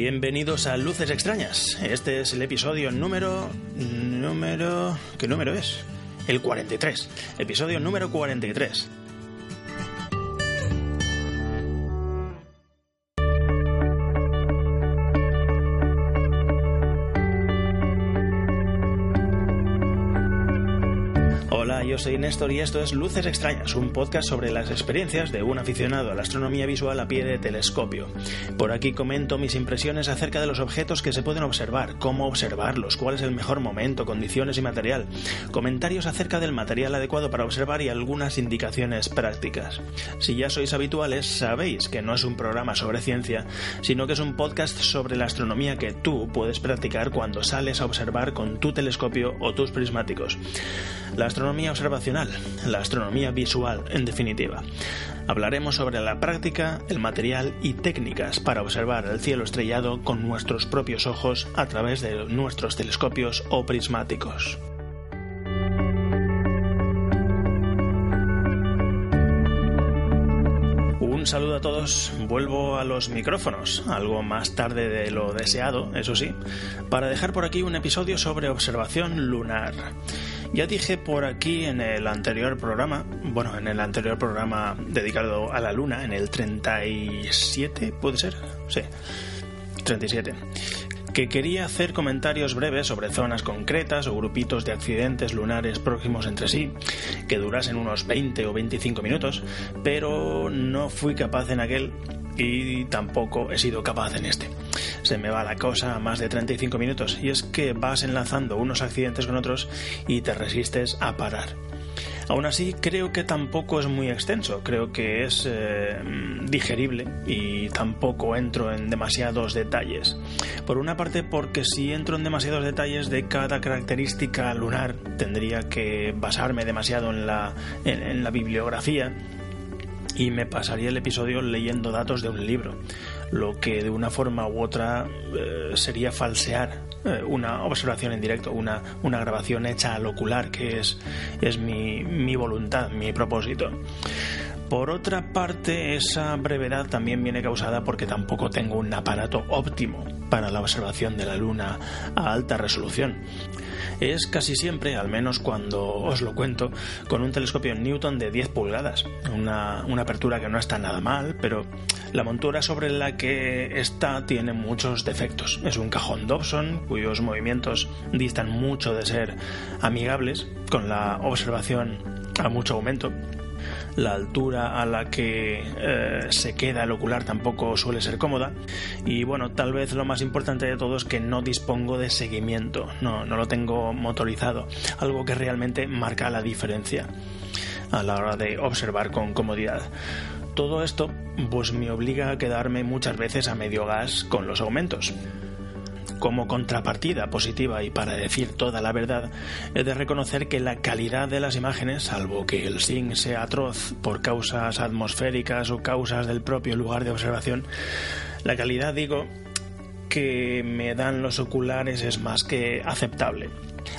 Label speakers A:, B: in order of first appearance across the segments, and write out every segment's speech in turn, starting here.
A: Bienvenidos a Luces Extrañas. Este es el episodio número... número... ¿Qué número es? El 43. Episodio número 43. Soy Néstor y esto es Luces Extrañas, un podcast sobre las experiencias de un aficionado a la astronomía visual a pie de telescopio. Por aquí comento mis impresiones acerca de los objetos que se pueden observar, cómo observarlos, cuál es el mejor momento, condiciones y material, comentarios acerca del material adecuado para observar y algunas indicaciones prácticas. Si ya sois habituales, sabéis que no es un programa sobre ciencia, sino que es un podcast sobre la astronomía que tú puedes practicar cuando sales a observar con tu telescopio o tus prismáticos. La astronomía observacional, la astronomía visual, en definitiva. Hablaremos sobre la práctica, el material y técnicas para observar el cielo estrellado con nuestros propios ojos a través de nuestros telescopios o prismáticos. Un saludo a todos, vuelvo a los micrófonos, algo más tarde de lo deseado, eso sí, para dejar por aquí un episodio sobre observación lunar. Ya dije por aquí en el anterior programa, bueno, en el anterior programa dedicado a la luna, en el 37, ¿puede ser? Sí, 37 que quería hacer comentarios breves sobre zonas concretas o grupitos de accidentes lunares próximos entre sí, que durasen unos 20 o 25 minutos, pero no fui capaz en aquel y tampoco he sido capaz en este. Se me va la cosa a más de 35 minutos y es que vas enlazando unos accidentes con otros y te resistes a parar. Aún así, creo que tampoco es muy extenso, creo que es eh, digerible y tampoco entro en demasiados detalles. Por una parte, porque si entro en demasiados detalles de cada característica lunar, tendría que basarme demasiado en la, en, en la bibliografía y me pasaría el episodio leyendo datos de un libro, lo que de una forma u otra eh, sería falsear eh, una observación en directo, una, una grabación hecha al ocular, que es, es mi, mi voluntad, mi propósito. Por otra parte, esa brevedad también viene causada porque tampoco tengo un aparato óptimo para la observación de la Luna a alta resolución es casi siempre, al menos cuando os lo cuento, con un telescopio Newton de 10 pulgadas. Una, una apertura que no está nada mal, pero la montura sobre la que está tiene muchos defectos. Es un cajón Dobson cuyos movimientos distan mucho de ser amigables con la observación a mucho aumento la altura a la que eh, se queda el ocular tampoco suele ser cómoda y bueno, tal vez lo más importante de todo es que no dispongo de seguimiento, no, no lo tengo motorizado, algo que realmente marca la diferencia a la hora de observar con comodidad. Todo esto pues me obliga a quedarme muchas veces a medio gas con los aumentos. Como contrapartida positiva y para decir toda la verdad, he de reconocer que la calidad de las imágenes, salvo que el SING sea atroz por causas atmosféricas o causas del propio lugar de observación, la calidad, digo, que me dan los oculares es más que aceptable.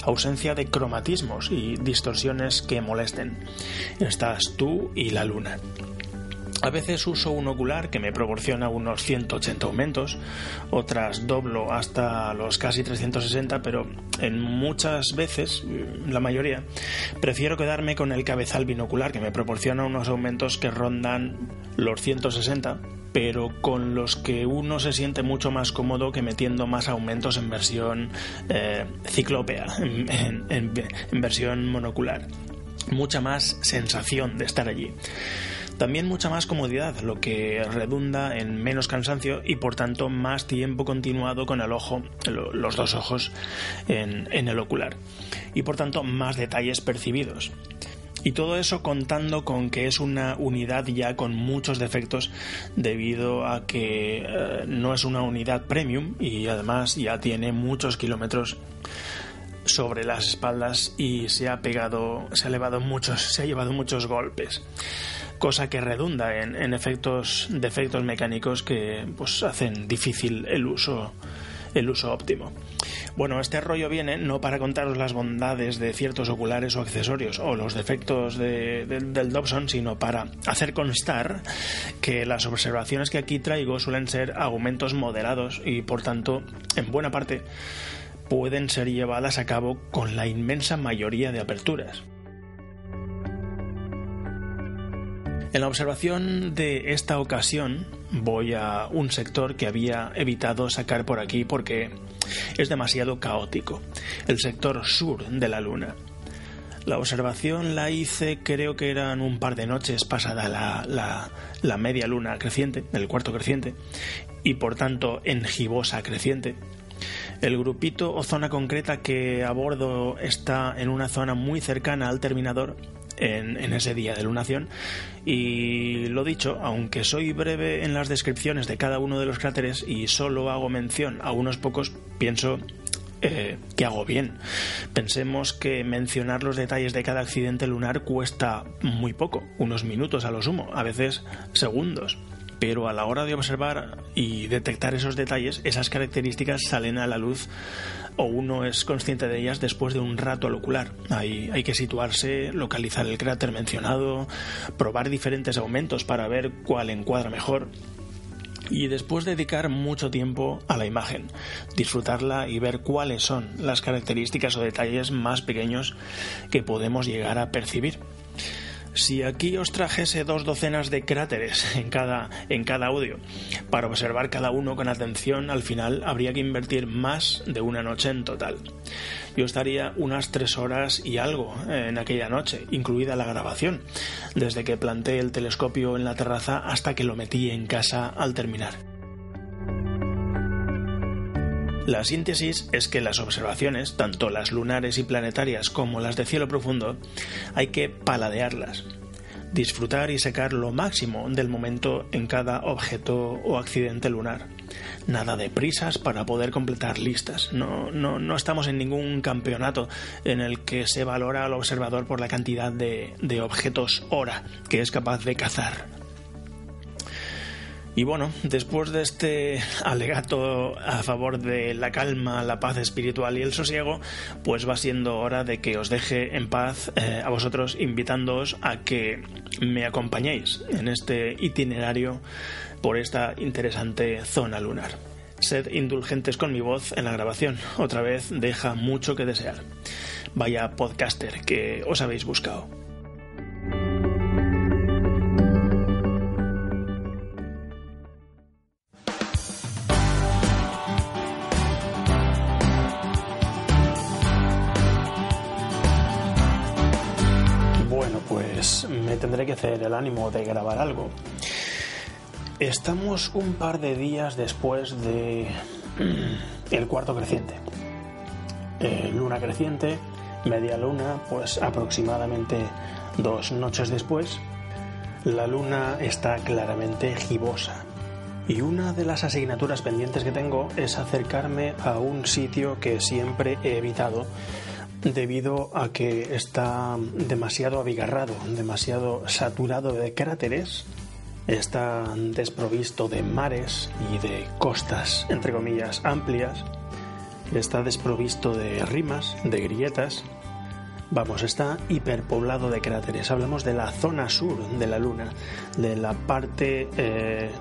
A: Ausencia de cromatismos y distorsiones que molesten. Estás tú y la luna. A veces uso un ocular que me proporciona unos 180 aumentos, otras doblo hasta los casi 360, pero en muchas veces, la mayoría, prefiero quedarme con el cabezal binocular que me proporciona unos aumentos que rondan los 160, pero con los que uno se siente mucho más cómodo que metiendo más aumentos en versión eh, ciclópea, en versión monocular. Mucha más sensación de estar allí. También mucha más comodidad, lo que redunda en menos cansancio y por tanto más tiempo continuado con el ojo, los dos ojos en, el ocular. Y por tanto más detalles percibidos. Y todo eso contando con que es una unidad ya con muchos defectos debido a que eh, no es una unidad premium y además ya tiene muchos kilómetros sobre las espaldas y se ha pegado, se ha elevado muchos, se ha llevado muchos golpes cosa que redunda en, efectos defectos mecánicos que pues hacen difícil el uso el uso óptimo. Bueno, este rollo viene no para contaros las bondades de ciertos oculares o accesorios o los defectos del Dobson, sino para hacer constar que las observaciones que aquí traigo suelen ser aumentos moderados y por tanto, en buena parte, pueden ser llevadas a cabo con la inmensa mayoría de aperturas. En la observación de esta ocasión voy a un sector que había evitado sacar por aquí porque es demasiado caótico, el sector sur de la Luna. La observación la hice creo que eran un par de noches pasada la, media luna creciente, el cuarto creciente, y por tanto en gibosa creciente. El grupito o zona concreta que abordo está en una zona muy cercana al terminador en, ese día de lunación. Y lo dicho, aunque soy breve en las descripciones de cada uno de los cráteres y solo hago mención a unos pocos, pienso eh, que hago bien. Pensemos que mencionar los detalles de cada accidente lunar cuesta muy poco, unos minutos a lo sumo, a veces segundos. Pero a la hora de observar y detectar esos detalles, esas características salen a la luz o uno es consciente de ellas después de un rato al ocular. Hay, hay que situarse, localizar el cráter mencionado, probar diferentes aumentos para ver cuál encuadra mejor y después dedicar mucho tiempo a la imagen, disfrutarla y ver cuáles son las características o detalles más pequeños que podemos llegar a percibir. Si aquí os trajese dos docenas de cráteres en cada, en cada audio para observar cada uno con atención, al final habría que invertir más de una noche en total. Yo estaría unas tres horas y algo en aquella noche, incluida la grabación, desde que planté el telescopio en la terraza hasta que lo metí en casa al terminar. La síntesis es que las observaciones, tanto las lunares y planetarias como las de cielo profundo, hay que paladearlas, disfrutar y sacar lo máximo del momento en cada objeto o accidente lunar. Nada de prisas para poder completar listas. No, no, no estamos en ningún campeonato en el que se valora al observador por la cantidad de, de objetos hora que es capaz de cazar y bueno, después de este alegato a favor de la calma, la paz espiritual y el sosiego, pues va siendo hora de que os deje en paz eh, a vosotros, invitándoos a que me acompañéis en este itinerario por esta interesante zona lunar. Sed indulgentes con mi voz en la grabación, otra vez deja mucho que desear. Vaya podcaster que os habéis buscado. Tendré que hacer el ánimo de grabar algo. Estamos un par de días después de mm, el cuarto creciente. Eh, luna creciente, media luna, pues aproximadamente dos noches después, la luna está claramente gibosa. Y una de las asignaturas pendientes que tengo es acercarme a un sitio que siempre he evitado debido a que está demasiado abigarrado, demasiado saturado de cráteres, está desprovisto de mares y de costas, entre comillas, amplias, está desprovisto de rimas, de grietas, Vamos, está hiperpoblado de cráteres. Hablamos de la zona sur de la Luna, de la parte eh,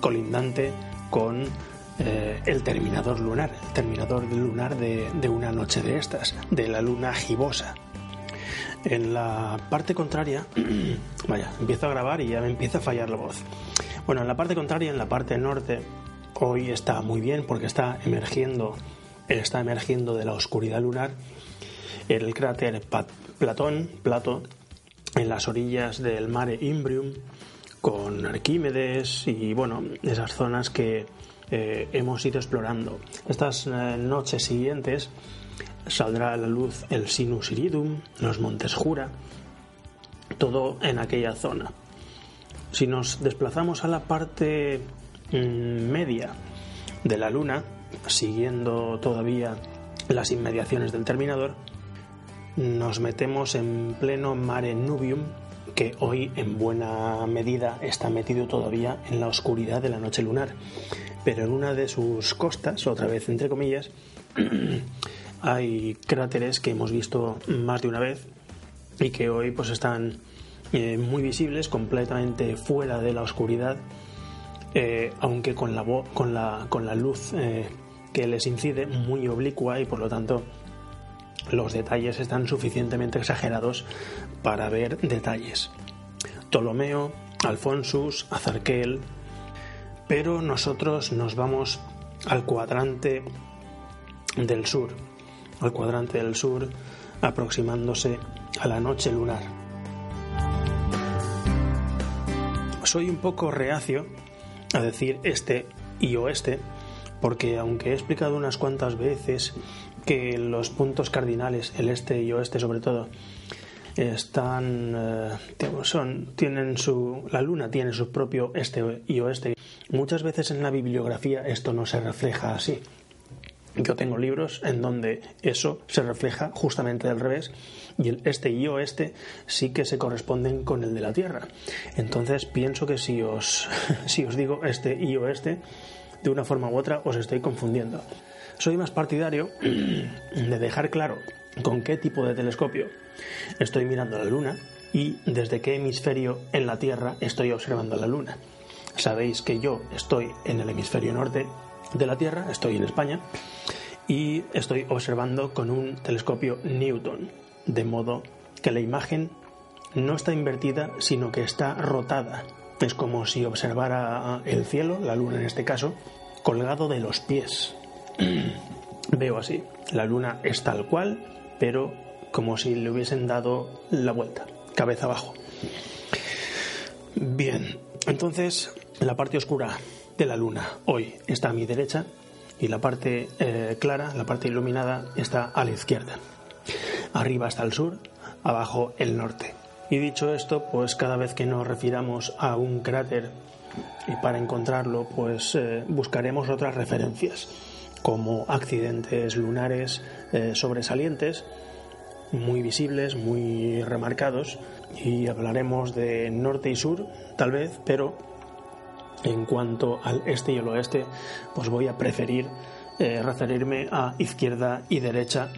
A: colindante con eh, el terminador lunar, el terminador lunar de, una noche de estas, de la luna gibosa. En la parte contraria, vaya, empiezo a grabar y ya me empieza a fallar la voz. Bueno, en la parte contraria, en la parte norte, hoy está muy bien porque está emergiendo, está emergiendo de la oscuridad lunar el cráter Platón, Plato, en las orillas del mare Imbrium con Arquímedes y bueno, esas zonas que eh, hemos ido explorando. Estas eh, noches siguientes saldrá a la luz el Sinus Iridum, los Montes Jura, todo en aquella zona. Si nos desplazamos a la parte mm, media de la Luna, siguiendo todavía las inmediaciones del terminador, nos metemos en pleno mare nubium, que hoy en buena medida está metido todavía en la oscuridad de la noche lunar. Pero en una de sus costas, otra vez entre comillas, hay cráteres que hemos visto más de una vez y que hoy pues están eh, muy visibles, completamente fuera de la oscuridad, eh, aunque con la, luz eh, que les incide muy oblicua y por lo tanto los detalles están suficientemente exagerados para ver detalles. Ptolomeo, Alfonsus, Azarquel, pero nosotros nos vamos al cuadrante del sur, al cuadrante del sur aproximándose a la noche lunar. Soy un poco reacio a decir este y oeste, porque aunque he explicado unas cuantas veces que los puntos cardinales, el este y oeste sobre todo, están eh, son tienen su la luna tiene su propio este y oeste muchas veces en la bibliografía esto no se refleja así yo tengo libros en donde eso se refleja justamente al revés y el este y oeste sí que se corresponden con el de la Tierra. Entonces pienso que si os, si os digo este y oeste, de una forma u otra os estoy confundiendo. Soy más partidario de dejar claro con qué tipo de telescopio estoy mirando la Luna y desde qué hemisferio en la Tierra estoy observando la Luna. Sabéis que yo estoy en el hemisferio norte de la Tierra, estoy en España, y estoy observando con un telescopio Newton, de modo que la imagen no está invertida, sino que está rotada. Es como si observara el cielo, la luna en este caso, colgado de los pies. Veo así, la luna es tal cual, pero como si le hubiesen dado la vuelta, cabeza abajo. Bien, entonces la parte oscura de la luna hoy está a mi derecha y la parte eh, clara, la parte iluminada, está a la izquierda. Arriba está el sur, abajo el norte. Y dicho esto, pues cada vez que nos refiramos a un cráter y para encontrarlo, pues eh, buscaremos otras referencias, como accidentes lunares eh, sobresalientes, muy visibles, muy remarcados, y hablaremos de norte y sur, tal vez, pero en cuanto al este y el oeste, pues voy a preferir eh, referirme a izquierda y derecha,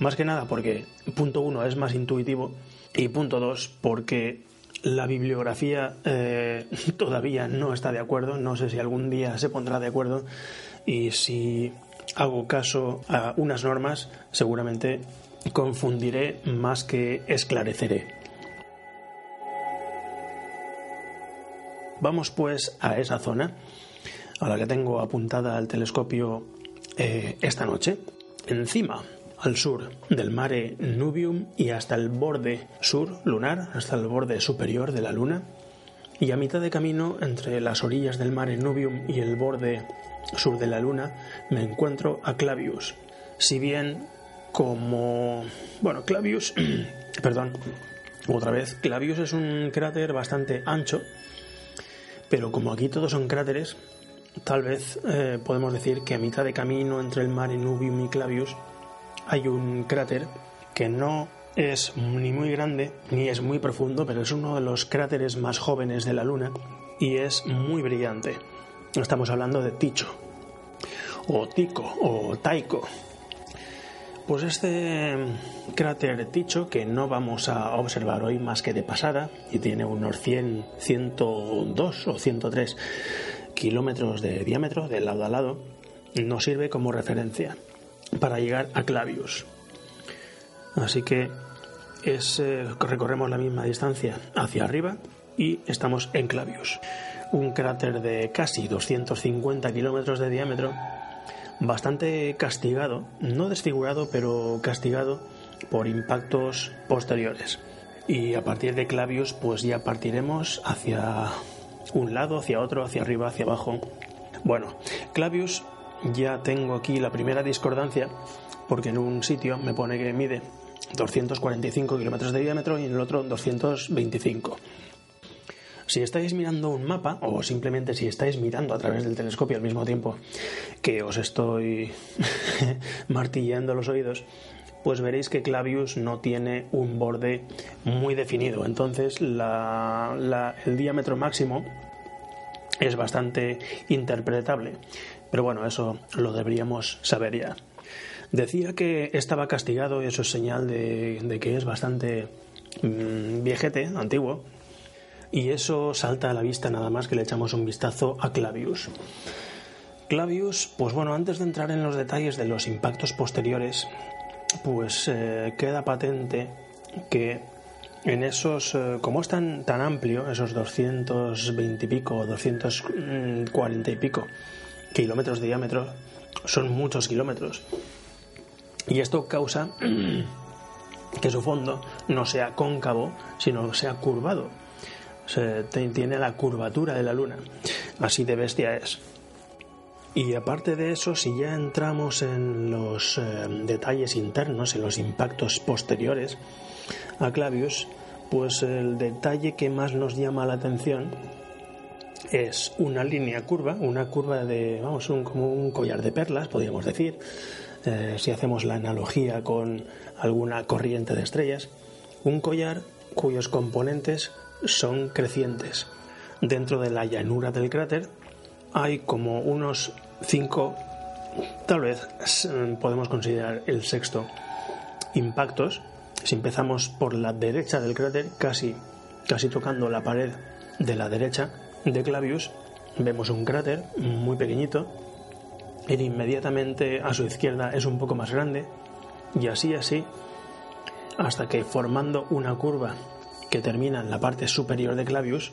A: más que nada porque punto uno es más intuitivo y punto dos porque la bibliografía eh, todavía no está de acuerdo, no sé si algún día se pondrá de acuerdo y si hago caso a unas normas seguramente confundiré más que esclareceré. Vamos pues a esa zona a la que tengo apuntada al telescopio eh, esta noche. Encima, al sur del mare Nubium y hasta el borde sur lunar, hasta el borde superior de la Luna, y a mitad de camino entre las orillas del mare Nubium y el borde sur de la Luna me encuentro a Clavius. Si bien como... bueno, Clavius... perdón, otra vez, Clavius es un cráter bastante ancho pero como aquí todos son cráteres, tal vez eh, podemos decir que a mitad de camino entre el mar Nubium y Clavius hay un cráter que no es ni muy grande ni es muy profundo, pero es uno de los cráteres más jóvenes de la Luna y es muy brillante. Estamos hablando de Ticho, o Tico, o Taiko, pues este cráter Ticho, que no vamos a observar hoy más que de pasada, y tiene unos 100, 102 o 103 kilómetros de diámetro de lado a lado, nos sirve como referencia para llegar a Clavius. Así que es, eh, recorremos la misma distancia hacia arriba y estamos en Clavius. Un cráter de casi 250 kilómetros de diámetro bastante castigado, no desfigurado, pero castigado por impactos posteriores. y a partir de Clavius pues ya partiremos hacia un lado, hacia otro, hacia arriba, hacia abajo. Bueno, Clavius ya tengo aquí la primera discordancia porque en un sitio me pone que mide 245 kilómetros de diámetro y en el otro 225. Si estáis mirando un mapa o simplemente si estáis mirando a través del telescopio al mismo tiempo que os estoy martillando los oídos, pues veréis que Clavius no tiene un borde muy definido. Entonces el diámetro máximo es bastante interpretable. Pero bueno, eso lo deberíamos saber ya. Decía que estaba castigado y eso es señal de, que es bastante mm, viejete, antiguo. Y eso salta a la vista nada más que le echamos un vistazo a Clavius. Clavius, pues bueno, antes de entrar en los detalles de los impactos posteriores, pues eh, queda patente que en esos, eh, como es tan, tan amplio, esos 220 y pico, 240 y pico kilómetros de diámetro, son muchos kilómetros. Y esto causa que su fondo no sea cóncavo, sino sea curvado. Tiene la curvatura de la Luna. Así de bestia es. Y aparte de eso, si ya entramos en los eh, detalles internos, en los impactos posteriores a Clavius, pues el detalle que más nos llama la atención es una línea curva, una curva de, vamos, un, como un collar de perlas, podríamos decir, eh, si hacemos la analogía con alguna corriente de estrellas, un collar cuyos componentes son crecientes. Dentro de la llanura del cráter hay como unos cinco, tal vez podemos considerar el sexto, impactos. Si empezamos por la derecha del cráter, casi, casi tocando la pared de la derecha de Clavius, vemos un cráter muy pequeñito. Y inmediatamente a su izquierda es un poco más grande. Y así, así, hasta que formando una curva que termina en la parte superior de Clavius,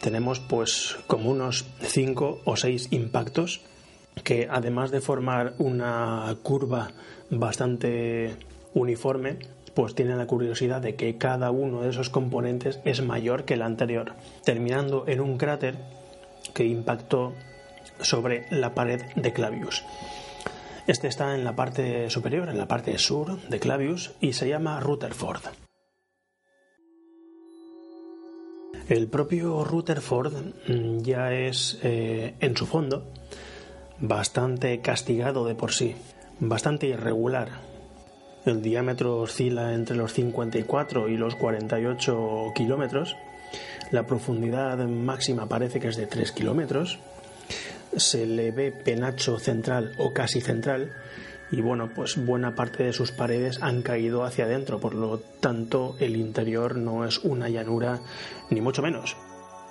A: tenemos pues como unos 5 o 6 impactos que además de formar una curva bastante uniforme, pues tiene la curiosidad de que cada uno de esos componentes es mayor que el anterior, terminando en un cráter que impactó sobre la pared de Clavius. Este está en la parte superior, en la parte sur de Clavius, y se llama Rutherford. El propio Rutherford mm, ya es eh, en su fondo bastante castigado de por sí, bastante irregular. El diámetro oscila entre los 54 y los 48 kilómetros. La profundidad máxima parece que es de 3 kilómetros. Se le ve penacho central o casi central y bueno, pues buena parte de sus paredes han caído hacia adentro, por lo tanto el interior no es una llanura ni mucho menos.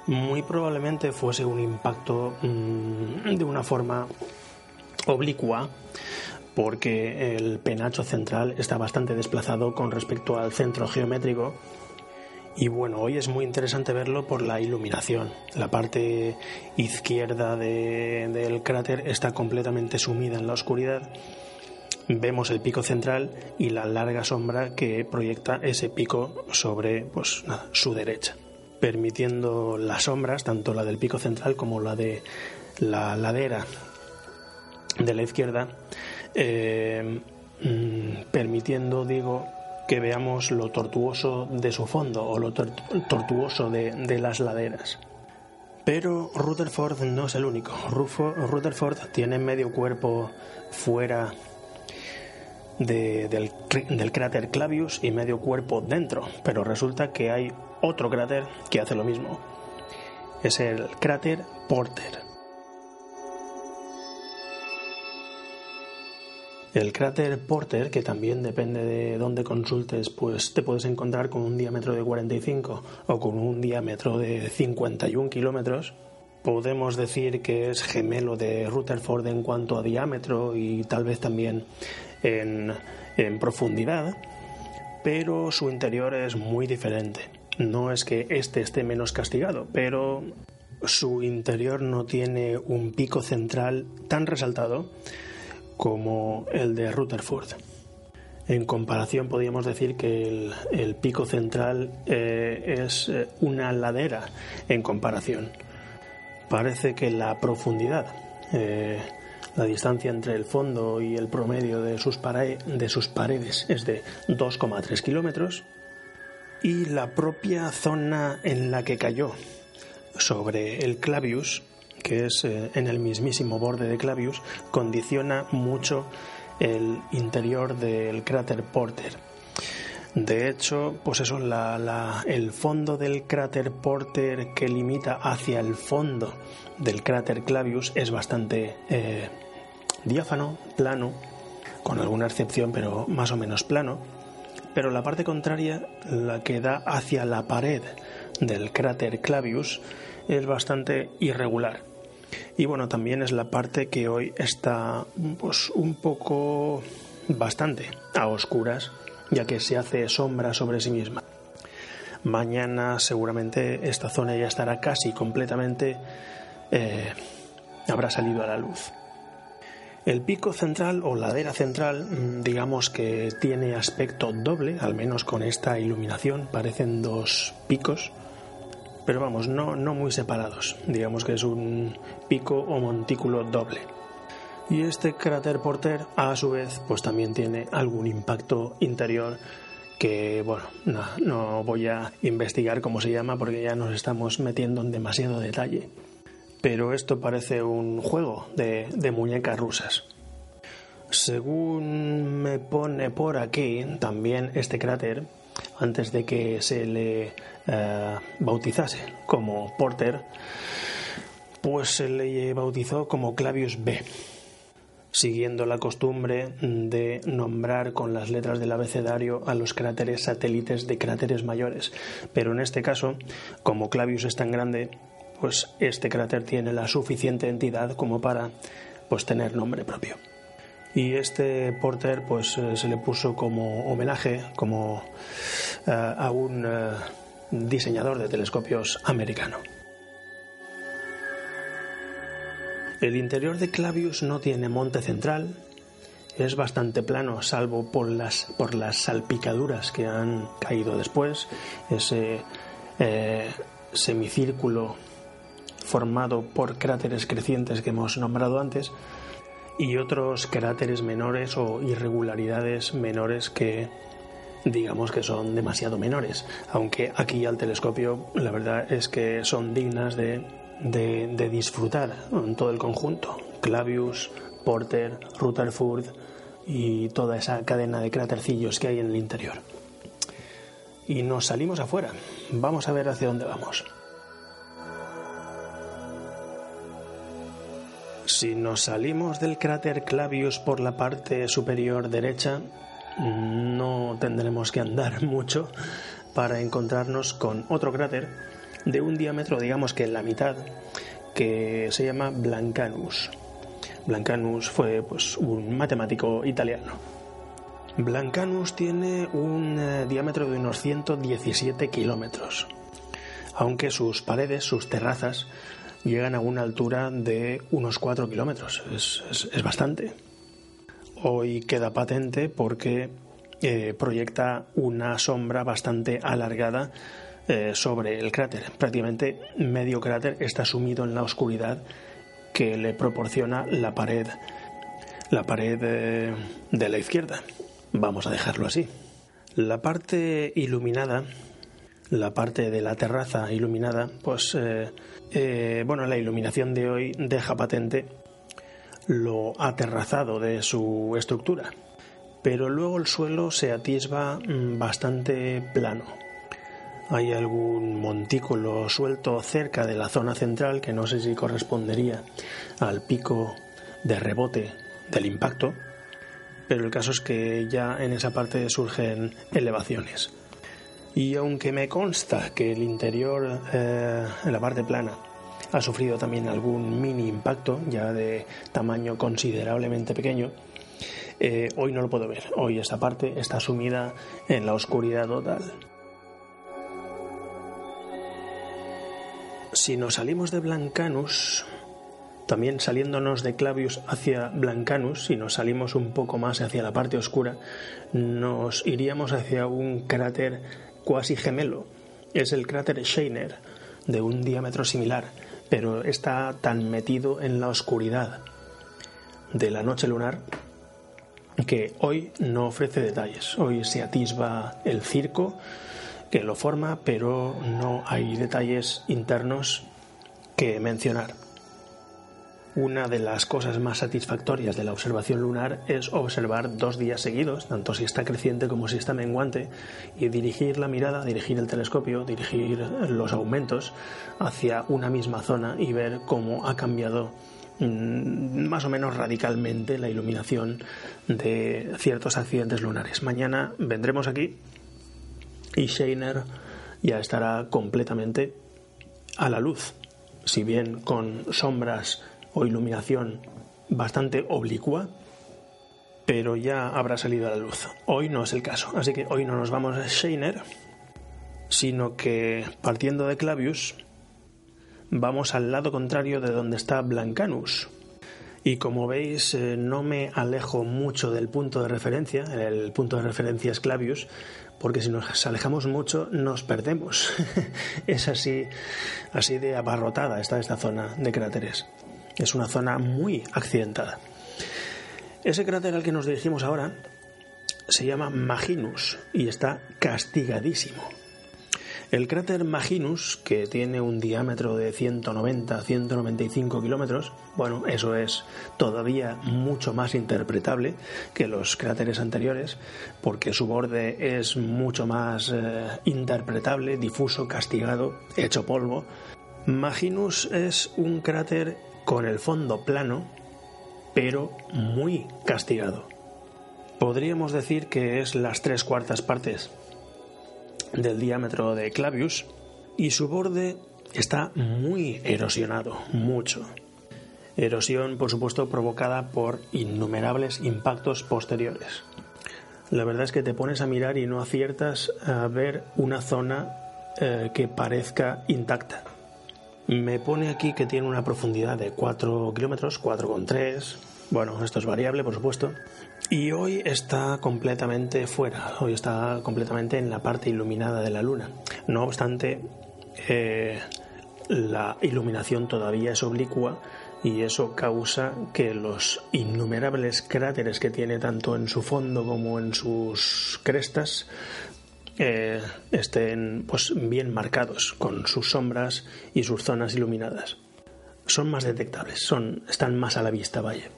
A: Muy probablemente fuese un impacto mm, de una forma oblicua porque el penacho central está bastante desplazado con respecto al centro geométrico y bueno, hoy es muy interesante verlo por la iluminación. La parte izquierda del cráter está completamente sumida en la oscuridad vemos el pico central y la larga sombra que proyecta ese pico sobre pues, su derecha, permitiendo las sombras, tanto la del pico central como la de la ladera de la izquierda, eh, mm, permitiendo, digo, que veamos lo tortuoso de su fondo o lo tortuoso de, de, las laderas. Pero Rutherford no es el único. Rutherford tiene medio cuerpo fuera del, del cráter Clavius y medio cuerpo dentro, pero resulta que hay otro cráter que hace lo mismo. Es el cráter Porter. El cráter Porter, que también depende de dónde consultes, pues te puedes encontrar con un diámetro de 45 o con un diámetro de 51 kilómetros. Podemos decir que es gemelo de Rutherford en cuanto a diámetro y tal vez también en, profundidad, pero su interior es muy diferente. No es que este esté menos castigado, pero su interior no tiene un pico central tan resaltado como el de Rutherford. En comparación, podríamos decir que el, pico central eh, es eh, una ladera en comparación. Parece que la profundidad, eh, la distancia entre el fondo y el promedio de sus, de sus paredes es de 2,3 kilómetros y la propia zona en la que cayó sobre el Clavius, que es en el mismísimo borde de Clavius, condiciona mucho el interior del cráter Porter. De hecho, pues eso, el fondo del cráter Porter que limita hacia el fondo del cráter Clavius es bastante eh, diáfano, plano, con alguna excepción, pero más o menos plano. Pero la parte contraria, la que da hacia la pared del cráter Clavius, es bastante irregular y bueno, también es la parte que hoy está pues un poco bastante a oscuras, ya que se hace sombra sobre sí misma. Mañana seguramente esta zona ya estará casi completamente eh, habrá salido a la luz. El pico central o ladera central, mm, digamos que tiene aspecto doble, al menos con esta iluminación, parecen dos picos pero vamos, no, no muy separados. Digamos que es un pico o montículo doble. Y este cráter Porter, a su vez, pues también tiene algún impacto interior que, bueno, no, voy a investigar cómo se llama porque ya nos estamos metiendo en demasiado detalle. Pero esto parece un juego de, muñecas rusas. Según me pone por aquí, también este cráter, antes de que se le eh, bautizase como Porter, pues se le bautizó como Clavius B, siguiendo la costumbre de nombrar con las letras del abecedario a los cráteres satélites de cráteres mayores. Pero en este caso, como Clavius es tan grande, pues este cráter tiene la suficiente entidad como para pues tener nombre propio. Y este Porter pues eh, se le puso como homenaje como eh, a un diseñador de telescopios americano. El interior de Clavius no tiene monte central, es bastante plano, salvo por las, por las salpicaduras que han caído después, ese eh, semicírculo formado por cráteres crecientes que hemos nombrado antes, y otros cráteres menores o irregularidades menores que digamos que son demasiado menores, aunque aquí al telescopio la verdad es que son dignas de, de, disfrutar en todo el conjunto. Clavius, Porter, Rutherford y toda esa cadena de crátercillos que hay en el interior. Y nos salimos afuera. Vamos a ver hacia dónde vamos. Si nos salimos del cráter Clavius por la parte superior derecha, no tendremos que andar mucho para encontrarnos con otro cráter de un diámetro, digamos que en la mitad, que se llama Blancanus. Blancanus fue pues, un matemático italiano. Blancanus tiene un eh, diámetro de unos 117 kilómetros, aunque sus paredes, sus terrazas, llegan a una altura de unos 4 kilómetros. es bastante hoy queda patente porque eh, proyecta una sombra bastante alargada eh, sobre el cráter. Prácticamente medio cráter está sumido en la oscuridad que le proporciona la pared, la pared eh, de la izquierda. Vamos a dejarlo así. La parte iluminada, la parte de la terraza iluminada, pues bueno, la iluminación de hoy deja patente lo aterrazado de su estructura, pero luego el suelo se atisba mm, bastante plano. Hay algún montículo suelto cerca de la zona central que no sé si correspondería al pico de rebote del impacto, pero el caso es que ya en esa parte surgen elevaciones. Y aunque me consta que el interior, eh, la parte plana, ha sufrido también algún mini impacto, ya de tamaño considerablemente pequeño. Eh, hoy no lo puedo ver, hoy esta parte está sumida en la oscuridad total. Si nos salimos de Blancanus, También saliéndonos de Clavius hacia Blancanus, si nos salimos un poco más hacia la parte oscura, nos iríamos hacia un cráter cuasi gemelo. Es el cráter Scheiner, de un diámetro similar, pero está tan metido en la oscuridad de la noche lunar que hoy no ofrece detalles. Hoy se atisba el circo que lo forma, pero no hay detalles internos que mencionar. Una de las cosas más satisfactorias de la observación lunar es observar dos días seguidos, tanto si está creciente como si está menguante, y dirigir la mirada, dirigir el telescopio, dirigir los aumentos hacia una misma zona y ver cómo ha cambiado mm, más o menos radicalmente la iluminación de ciertos accidentes lunares. Mañana vendremos aquí y Scheiner ya estará completamente a la luz, si bien con sombras o iluminación bastante oblicua, pero ya habrá salido a la luz. Hoy no es el caso, así que hoy no nos vamos a Scheiner, sino que partiendo de Clavius vamos al lado contrario de donde está Blancanus. Y como veis, eh, no me alejo mucho del punto de referencia, el punto de referencia es Clavius, porque si nos alejamos mucho nos perdemos. es así, así de abarrotada está esta zona de cráteres. Es una zona muy accidentada. Ese cráter al que nos dirigimos ahora se llama Maginus y está castigadísimo. El cráter Maginus, que tiene un diámetro de 190-195 kilómetros, bueno, eso es todavía mucho más interpretable que los cráteres anteriores, porque su borde es mucho más eh, interpretable, difuso, castigado, hecho polvo. Maginus es un cráter con el fondo plano, pero muy castigado. Podríamos decir que es las tres cuartas partes del diámetro de Clavius y su borde está muy erosionado, mucho. Erosión, por supuesto, provocada por innumerables impactos posteriores. La verdad es que te pones a mirar y no aciertas a ver una zona eh, que parezca intacta. Me pone aquí que tiene una profundidad de 4 kilómetros, 4,3. Bueno, esto es variable, por supuesto. Y hoy está completamente fuera, hoy está completamente en la parte iluminada de la luna. No obstante, eh, la iluminación todavía es oblicua y eso causa que los innumerables cráteres que tiene tanto en su fondo como en sus crestas eh, estén pues bien marcados con sus sombras y sus zonas iluminadas. Son más detectables, son, están más a la vista, vaya.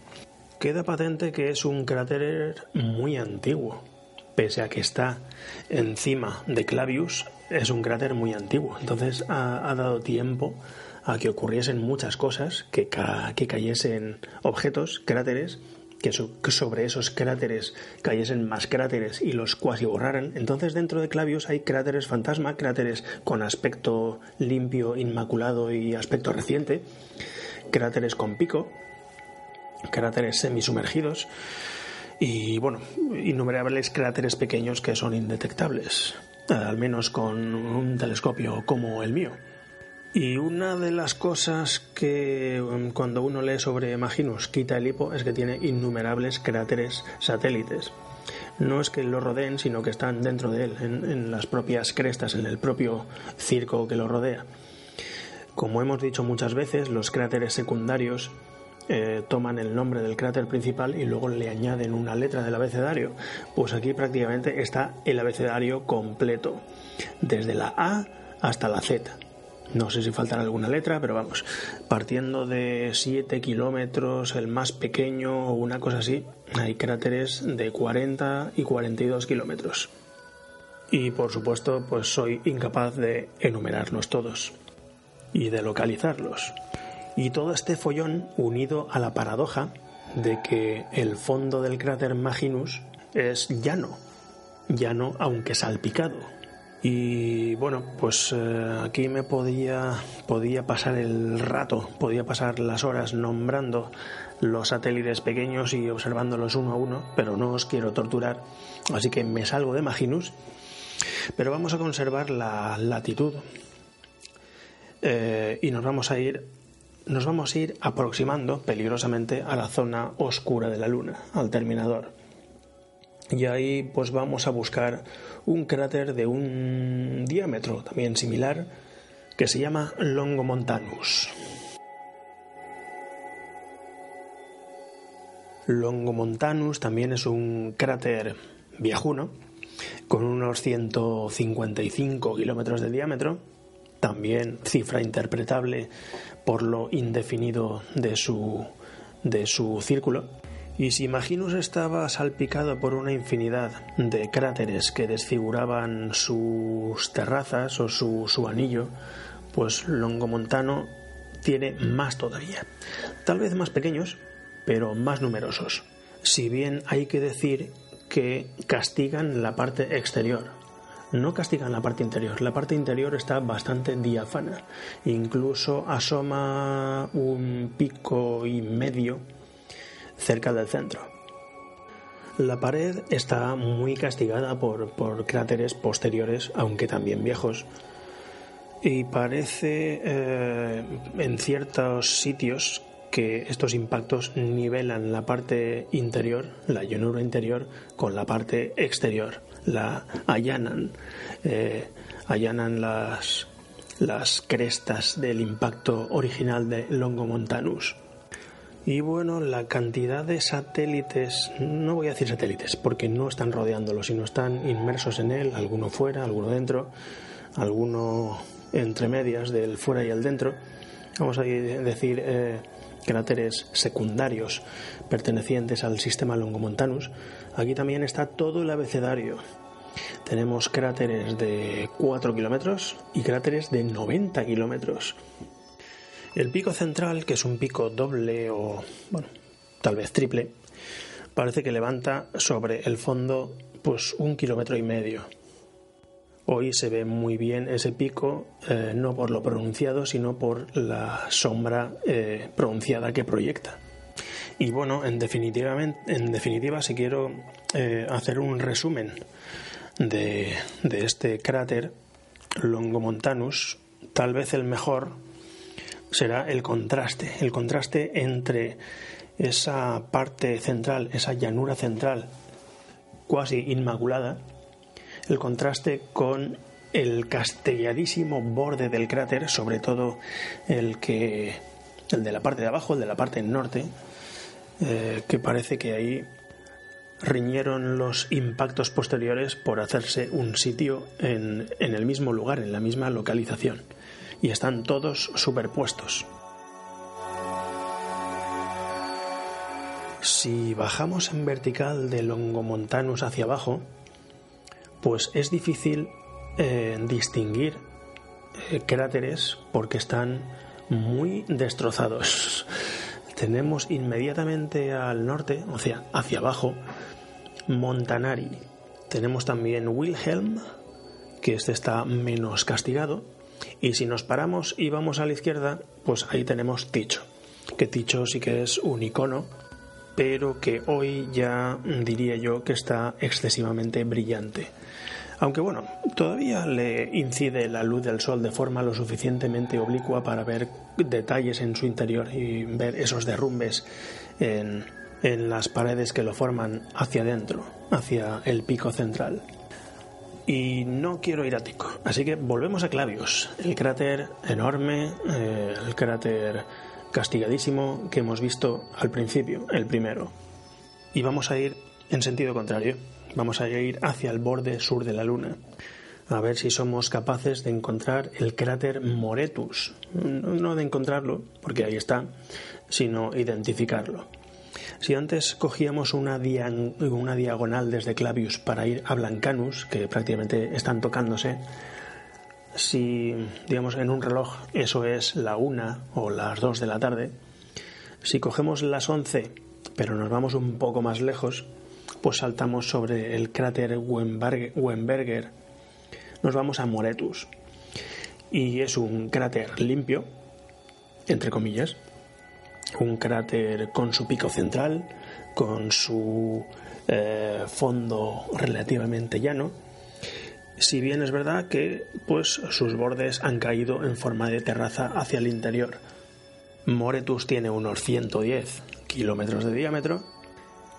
A: Queda patente que es un cráter muy antiguo, pese a que está encima de Clavius, es un cráter muy antiguo. Entonces ha, dado tiempo a que ocurriesen muchas cosas, que, que cayesen objetos, cráteres, que, sobre esos cráteres cayesen más cráteres y los cuasi borraran. Entonces dentro de Clavius hay cráteres fantasma, cráteres con aspecto limpio, inmaculado y aspecto reciente, cráteres con pico, cráteres semisumergidos y bueno, innumerables cráteres pequeños que son indetectables, al menos con un telescopio como el mío. Y una de las cosas que um, cuando uno lee sobre Maginus quita el hipo es que tiene innumerables cráteres satélites. No es que lo rodeen, sino que están dentro de él, en, las propias crestas, en el propio circo que lo rodea. Como hemos dicho muchas veces, los cráteres secundarios eh, toman el nombre del cráter principal y luego le añaden una letra del abecedario. Pues aquí prácticamente está el abecedario completo, desde la A hasta la Z. No sé si faltará alguna letra, pero vamos, partiendo de 7 kilómetros, el más pequeño o una cosa así, hay cráteres de 40 y 42 kilómetros. Y por supuesto, pues soy incapaz de enumerarlos todos y de localizarlos. Y todo este follón unido a la paradoja de que el fondo del cráter Maginus es llano, llano aunque salpicado, y bueno, pues eh, aquí me podía, podía pasar el rato, podía pasar las horas nombrando los satélites pequeños y observándolos uno a uno, pero no os quiero torturar, así que me salgo de Maginus. Pero vamos a conservar la latitud eh, y nos vamos a ir nos vamos a ir aproximando peligrosamente a la zona oscura de la Luna, al terminador. Y ahí pues vamos a buscar un cráter de un diámetro también similar que se llama Longomontanus. Longomontanus también es un cráter viejuno con unos 155 kilómetros de diámetro, también cifra interpretable por lo indefinido de su, de su círculo. Y si Maginus estaba salpicado por una infinidad de cráteres que desfiguraban sus terrazas o su, su anillo, pues Longomontano tiene más todavía. Tal vez más pequeños, pero más numerosos. Si bien hay que decir que castigan la parte exterior, no castigan la parte interior. La parte interior está bastante diáfana. Incluso asoma un pico y medio cerca del centro. La pared está muy castigada por, por cráteres posteriores, aunque también viejos. Y parece eh, en ciertos sitios que estos impactos nivelan la parte interior, la llanura interior, con la parte exterior, la allanan, eh, allanan las, las crestas del impacto original de Longomontanus. Y bueno, la cantidad de satélites, no voy a decir satélites, porque no están rodeándolo, sino están inmersos en él, alguno fuera, alguno dentro, alguno entre medias del fuera y el dentro. Vamos a decir eh, cráteres secundarios pertenecientes al sistema Longomontanus, aquí también está todo el abecedario. Tenemos cráteres de 4 kilómetros y cráteres de 90 kilómetros. El pico central, que es un pico doble o, bueno, tal vez triple, parece que levanta sobre el fondo pues un kilómetro y medio. Hoy se ve muy bien ese pico, eh, no por lo pronunciado, sino por la sombra eh, pronunciada que proyecta. Y bueno, en definitiva, en definitiva si quiero eh, hacer un resumen de, de este cráter Longomontanus, tal vez el mejor será el contraste, el contraste entre esa parte central, esa llanura central cuasi inmaculada, el contraste con el castelladísimo borde del cráter, sobre todo el que el de la parte de abajo, el de la parte norte, eh, que parece que ahí riñeron los impactos posteriores por hacerse un sitio en, en el mismo lugar, en la misma localización, y están todos superpuestos. Si bajamos en vertical de Longomontanus hacia abajo, pues es difícil eh, distinguir eh, cráteres porque están muy destrozados. Tenemos inmediatamente al norte, o sea, hacia abajo, Montanari. Tenemos también Wilhelm, que este está menos castigado. Y si nos paramos y vamos a la izquierda, pues ahí tenemos Ticho. Que Ticho sí que es un icono, pero que hoy ya diría yo que está excesivamente brillante. Aunque bueno, todavía le incide la luz del sol de forma lo suficientemente oblicua para ver detalles en su interior y ver esos derrumbes en, las paredes que lo forman hacia adentro, hacia el pico central. Y no quiero ir a así que volvemos a Clavius, el cráter enorme, eh, el cráter castigadísimo que hemos visto al principio, el primero. Y vamos a ir en sentido contrario. Vamos a ir hacia el borde sur de la Luna, a ver si somos capaces de encontrar el cráter Moretus. No de encontrarlo, porque ahí está, sino identificarlo. Si antes cogíamos una, una diagonal desde Clavius para ir a Blancanus, que prácticamente están tocándose, si, digamos, en un reloj eso es la una o las dos de la tarde, si cogemos las once, pero nos vamos un poco más lejos, pues saltamos sobre el cráter Wemberger, nos vamos a Moretus. Y es un cráter limpio, entre comillas, un cráter con su pico central, con su eh, fondo relativamente llano. Si bien es verdad que pues sus bordes han caído en forma de terraza hacia el interior. Moretus tiene unos 110 kilómetros de diámetro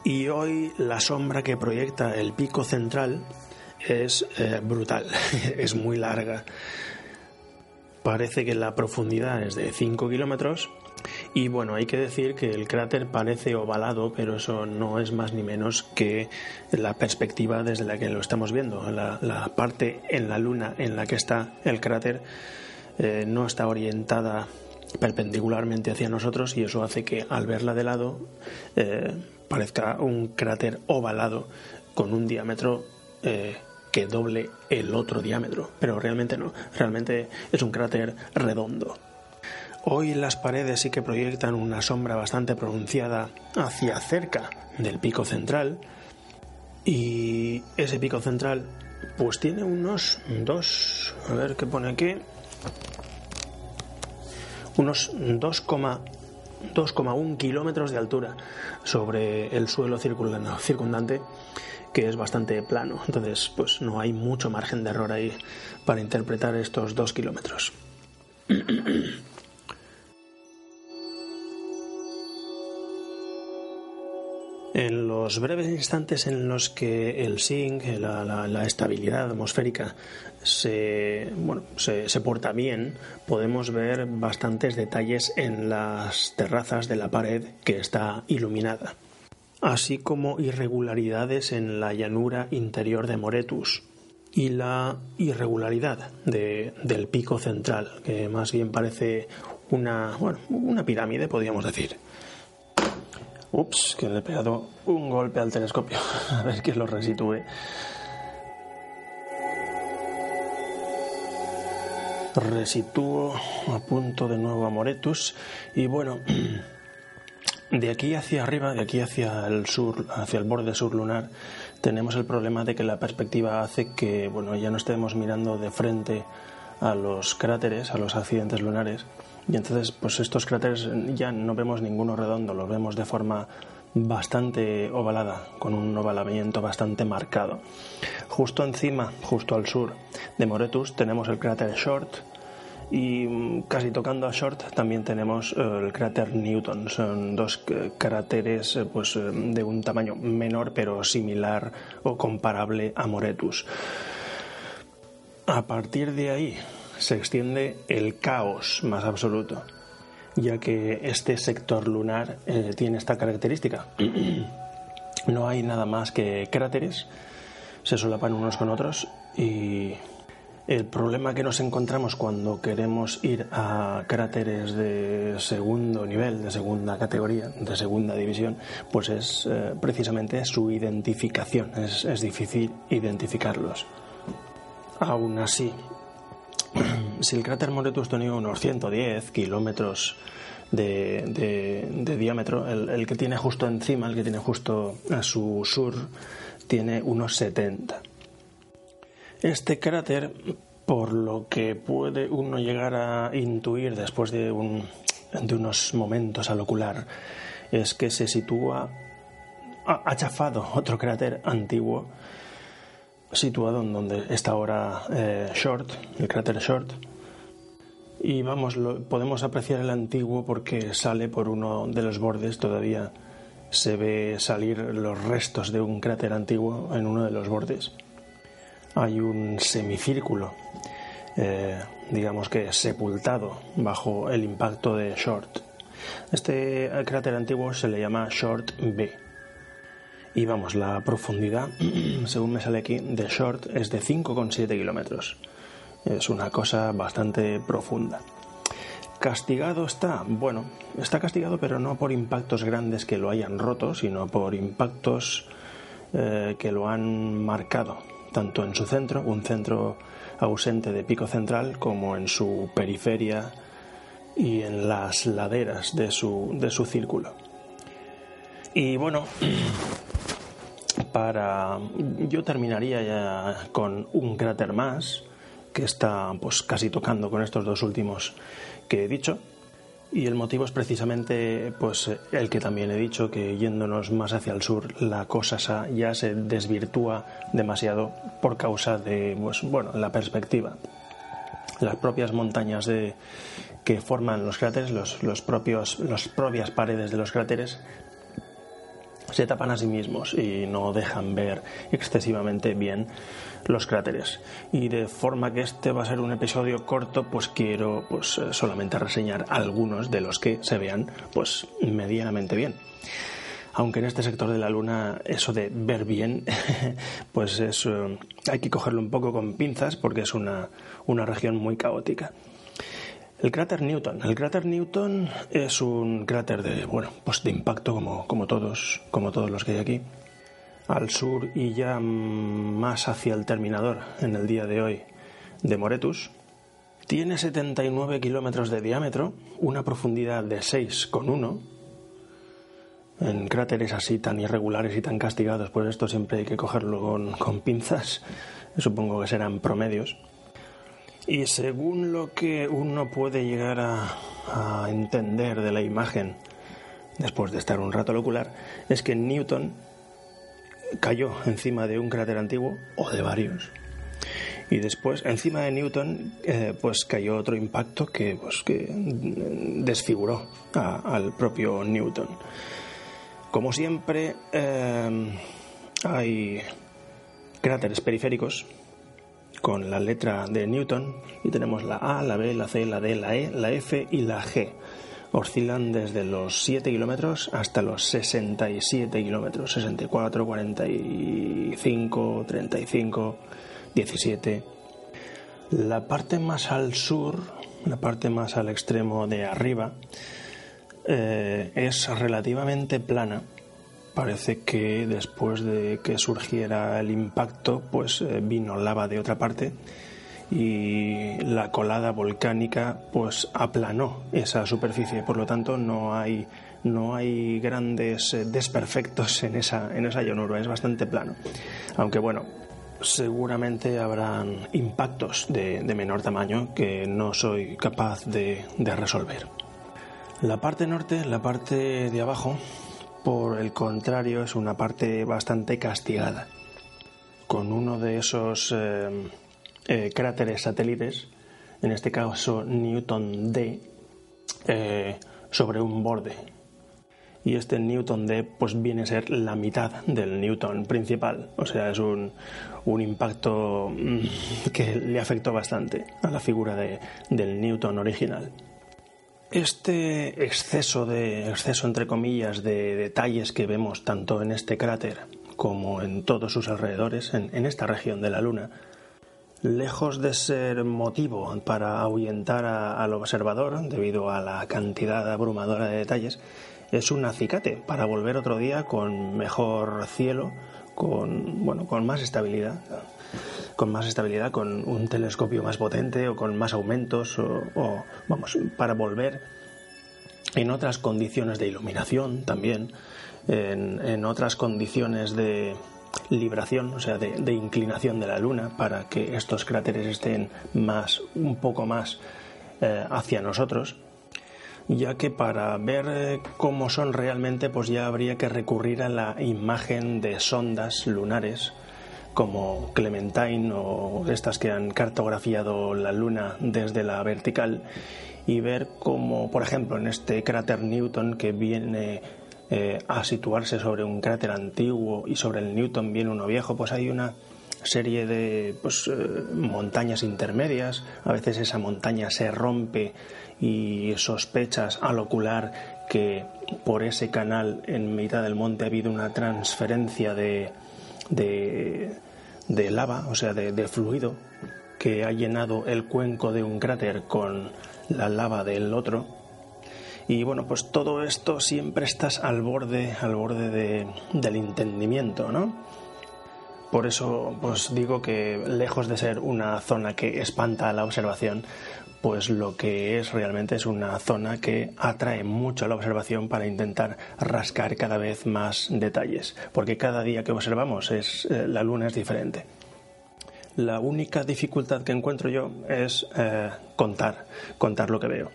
A: y hoy la sombra que proyecta el pico central es eh, brutal, es muy larga. Parece que la profundidad es de 5 kilómetros y bueno, hay que decir que el cráter parece ovalado, pero eso no es más ni menos que la perspectiva desde la que lo estamos viendo. La, parte en la luna en la que está el cráter eh, no está orientada perpendicularmente hacia nosotros y eso hace que al verla de lado eh, parezca un cráter ovalado con un diámetro eh, que doble el otro diámetro, pero realmente no, realmente es un cráter redondo. Hoy las paredes sí que proyectan una sombra bastante pronunciada hacia cerca del pico central y ese pico central pues tiene unos dos, a ver qué pone aquí, unos 2,1 kilómetros de altura sobre el suelo circundante que es bastante plano. Entonces pues no hay mucho margen de error ahí para interpretar estos dos kilómetros En los breves instantes en los que el zinc, la, estabilidad atmosférica, se, bueno, se, porta bien, podemos ver bastantes detalles en las terrazas de la pared que está iluminada, así como irregularidades en la llanura interior de Moretus y la irregularidad del pico central, que más bien parece una, bueno, una pirámide, podríamos decir. Ups, que le he pegado un golpe al telescopio. A ver que lo resitúe. Resitúo, punto de nuevo a Moretus. Y bueno, de aquí hacia arriba, de aquí hacia el sur, hacia el borde sur lunar, tenemos el problema de que la perspectiva hace que, bueno, ya no estemos mirando de frente a los cráteres, a los accidentes lunares, y entonces, pues estos cráteres ya no vemos ninguno redondo, los vemos de forma bastante ovalada, con un ovalamiento bastante marcado. Justo encima, justo al sur de Moretus, tenemos el cráter Short y mm, casi tocando a Short también tenemos eh, el cráter Newton. Son dos eh, cráteres eh, pues, de un tamaño menor pero similar o comparable a Moretus. A partir de ahí, se extiende el caos más absoluto, ya que este sector lunar eh, tiene esta característica. no hay nada más que cráteres, se solapan unos con otros y el problema que nos encontramos cuando queremos ir a cráteres de segundo nivel, de segunda categoría, de segunda división, pues es eh, precisamente su identificación. Es, es difícil identificarlos. Aún así, si el cráter Moretus tenía unos 110 kilómetros de, diámetro, el, que tiene justo encima, el que tiene justo a su sur, tiene unos 70. Este cráter, por lo que puede uno llegar a intuir después de, de unos momentos al ocular, es que se sitúa ha chafado otro cráter antiguo situado en donde está ahora eh, Short, el cráter Short. Y vamos, podemos apreciar el antiguo porque sale por uno de los bordes, todavía se ve salir los restos de un cráter antiguo en uno de los bordes. Hay un semicírculo, eh, digamos que sepultado bajo el impacto de Short. Este cráter antiguo se le llama Short B y vamos, la profundidad, según me sale aquí, de short es de 5,7 kilómetros. Es una cosa bastante profunda. ¿Castigado está? Bueno, está castigado pero no por impactos grandes que lo hayan roto, sino por impactos eh, que lo han marcado, tanto en su centro, un centro ausente de pico central, como en su periferia y en las laderas de su, de su círculo. Y bueno, para yo terminaría ya con un cráter más que está pues casi tocando con estos dos últimos que he dicho. Y el motivo es precisamente pues el que también he dicho que yéndonos más hacia el sur la cosa ya se desvirtúa demasiado por causa de pues bueno la perspectiva. Las propias montañas de, que forman los cráteres, los, los propios, las propias paredes de los cráteres, se tapan a sí mismos y no dejan ver excesivamente bien los cráteres. Y de forma que este va a ser un episodio corto, pues quiero pues eh, solamente reseñar algunos de los que se vean pues medianamente bien. Aunque en este sector de la Luna eso de ver bien, pues es, eh, hay que cogerlo un poco con pinzas porque es una, una región muy caótica. El cráter Newton. El cráter Newton es un cráter de, bueno, pues de impacto como, como, todos, como todos los que hay aquí. Al sur y ya más hacia el terminador en el día de hoy de Moretus. Tiene 79 kilómetros de diámetro, una profundidad de 6,1. En cráteres así tan irregulares y tan castigados, pues esto siempre hay que cogerlo con, con pinzas. Supongo que serán promedios. Y según lo que uno puede llegar a, entender de la imagen, después de estar un rato al ocular, es que Newton cayó encima de un cráter antiguo o de varios. Y después, encima de Newton, eh, pues cayó otro impacto que, pues, que desfiguró al propio Newton. Como siempre, eh, hay cráteres periféricos con la letra de Newton y tenemos la A, la B, la C, la D, la E, la F y la G. Oscilan desde los 7 kilómetros hasta los 67 kilómetros, 64, 45, 35, 17. La parte más al sur, la parte más al extremo de arriba, eh, es relativamente plana parece que después de que surgiera el impacto, pues eh, vino lava de otra parte y la colada volcánica pues aplanó esa superficie, por lo tanto no hay no hay grandes eh, desperfectos en esa en esa llanura, es bastante plano. Aunque bueno, seguramente habrán impactos de, menor tamaño que no soy capaz de, de resolver. La parte norte, la parte de abajo, por el contrario, es una parte bastante castigada, con uno de esos eh, eh, cráteres satélites, en este caso Newton D, eh, sobre un borde. Y este Newton D pues viene a ser la mitad del Newton principal, o sea, es un, un impacto mm, que le afectó bastante a la figura de, del Newton original. Este exceso de exceso entre comillas de detalles que vemos tanto en este cráter como en todos sus alrededores, en, esta región de la Luna, lejos de ser motivo para ahuyentar al observador debido a la cantidad abrumadora de detalles, es un acicate para volver otro día con mejor cielo, con bueno, con más estabilidad con más estabilidad, con un telescopio más potente o con más aumentos o, vamos, para volver en otras condiciones de iluminación también, en, otras condiciones de libración, o sea, de, inclinación de la Luna, para que estos cráteres estén más, un poco más eh, hacia nosotros, ya que para ver eh, cómo son realmente, pues ya habría que recurrir a la imagen de sondas lunares como Clementine o estas que han cartografiado la Luna desde la vertical y ver cómo, por ejemplo, en este cráter Newton que viene eh, a situarse sobre un cráter antiguo y sobre el Newton viene uno viejo, pues hay una serie de pues, eh, montañas intermedias, a veces esa montaña se rompe y sospechas al ocular que por ese canal en mitad del monte ha habido una transferencia de, de lava, o sea, de, fluido que ha llenado el cuenco de un cráter con la lava del otro. Y bueno, pues todo esto siempre estás al borde, al borde del entendimiento, ¿no? Por eso, pues digo que lejos de ser una zona que espanta a la observación, pues lo que es realmente es una zona que atrae mucho la observación para intentar rascar cada vez más detalles, porque cada día que observamos es, eh, la luna es diferente. La única dificultad que encuentro yo es eh, contar, contar lo que veo.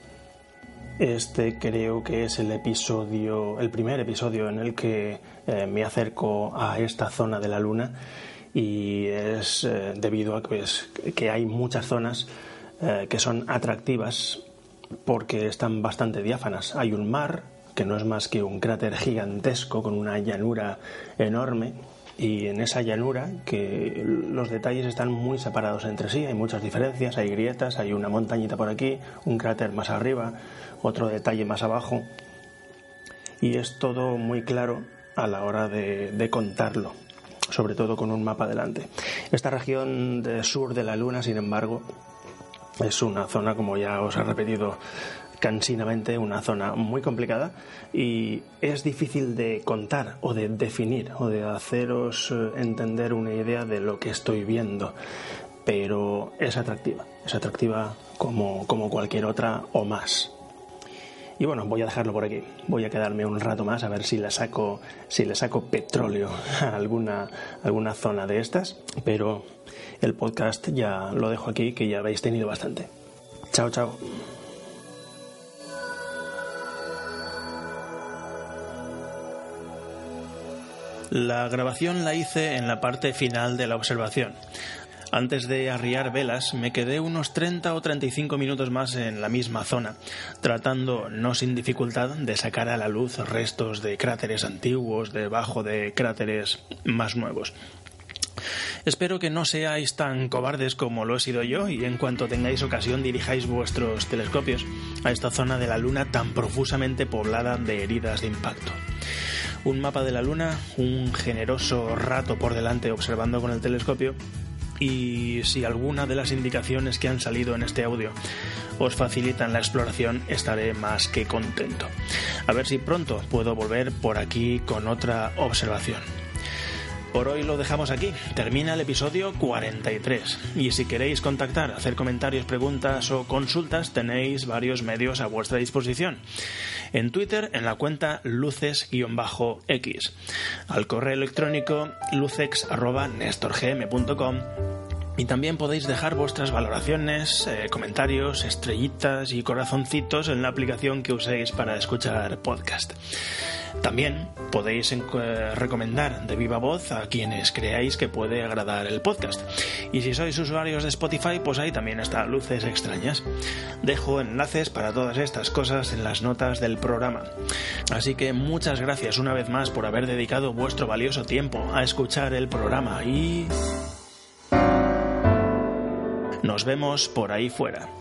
A: Este creo que es el episodio, el primer episodio en el que eh, me acerco a esta zona de la luna y es debido a que hay muchas zonas eh, que son atractivas porque están bastante diáfanas. Hay un mar, que no es más que un cráter gigantesco con una llanura enorme, y en esa llanura que los detalles están muy separados entre sí, hay muchas diferencias, hay grietas, hay una montañita por aquí, un cráter más arriba, otro detalle más abajo, y es todo muy claro a la hora de, contarlo, sobre todo con un mapa delante. Esta región del sur de la Luna, sin embargo, es una zona, como ya os he repetido cansinamente, una zona muy complicada y es difícil de contar o de definir o de haceros eh, entender una idea de lo que estoy viendo, pero es atractiva, es atractiva como, como cualquier otra o más. Y bueno, voy a dejarlo por aquí. Voy a quedarme un rato más a ver si le saco, si le saco petróleo a alguna, alguna zona de estas. Pero el podcast ya lo dejo aquí, que ya habéis tenido bastante. Chao, chao. La grabación la hice en la parte final de la observación. Antes de arriar velas, me quedé unos 30 o 35 minutos más en la misma zona, tratando, no sin dificultad, de sacar a la luz restos de cráteres antiguos debajo de cráteres más nuevos. Espero que no seáis tan cobardes como lo he sido yo y en cuanto tengáis ocasión dirijáis vuestros telescopios a esta zona de la Luna tan profusamente poblada de heridas de impacto. Un mapa de la Luna, un generoso rato por delante observando con el telescopio y si alguna de las indicaciones que han salido en este audio os facilitan la exploración, estaré más que contento. A ver si pronto puedo volver por aquí con otra observación. Por hoy lo dejamos aquí. Termina el episodio 43. Y si queréis contactar, hacer comentarios, preguntas o consultas, tenéis varios medios a vuestra disposición. En Twitter, en la cuenta luces-x. Al correo electrónico lucex.nestorgm.com y también podéis dejar vuestras valoraciones, eh, comentarios, estrellitas y corazoncitos en la aplicación que uséis para escuchar podcast. También podéis eh, recomendar de viva voz a quienes creáis que puede agradar el podcast. Y si sois usuarios de Spotify, pues ahí también está Luces Extrañas. Dejo enlaces para todas estas cosas en las notas del programa. Así que muchas gracias una vez más por haber dedicado vuestro valioso tiempo a escuchar el programa y... Nos vemos por ahí fuera.